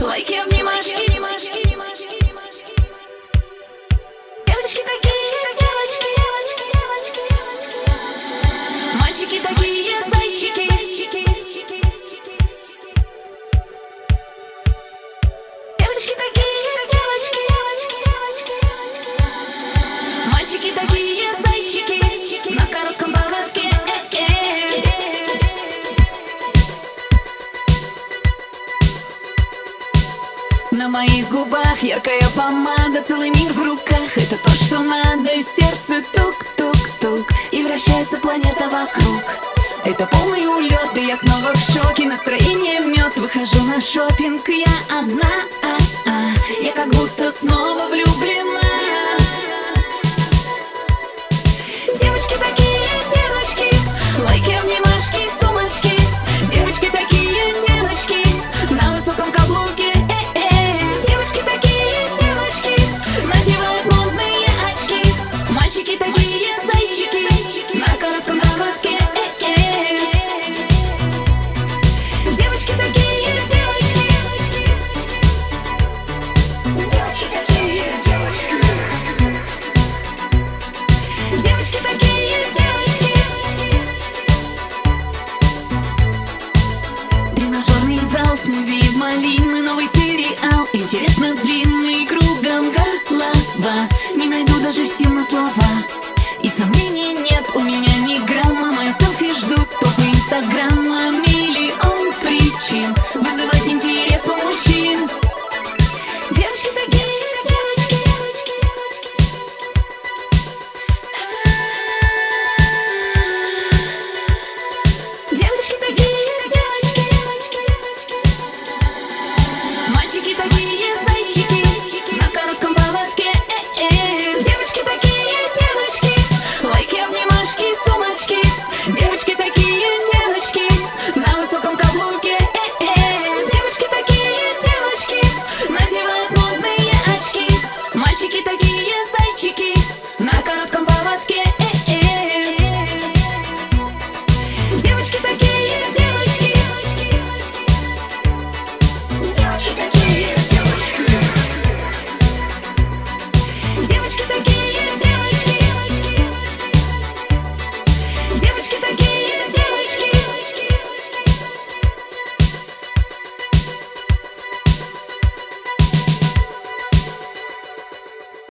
лайки, обнимашки, обнимашки. Яркая помада, целый мир в руках. Это то, что надо, и сердце тук-тук-тук. И вращается планета вокруг. Это полный улет, и я снова в шоке. Настроение мед, выхожу на шопинг Я одна, а -а, я как будто снова влюблена интересно длинный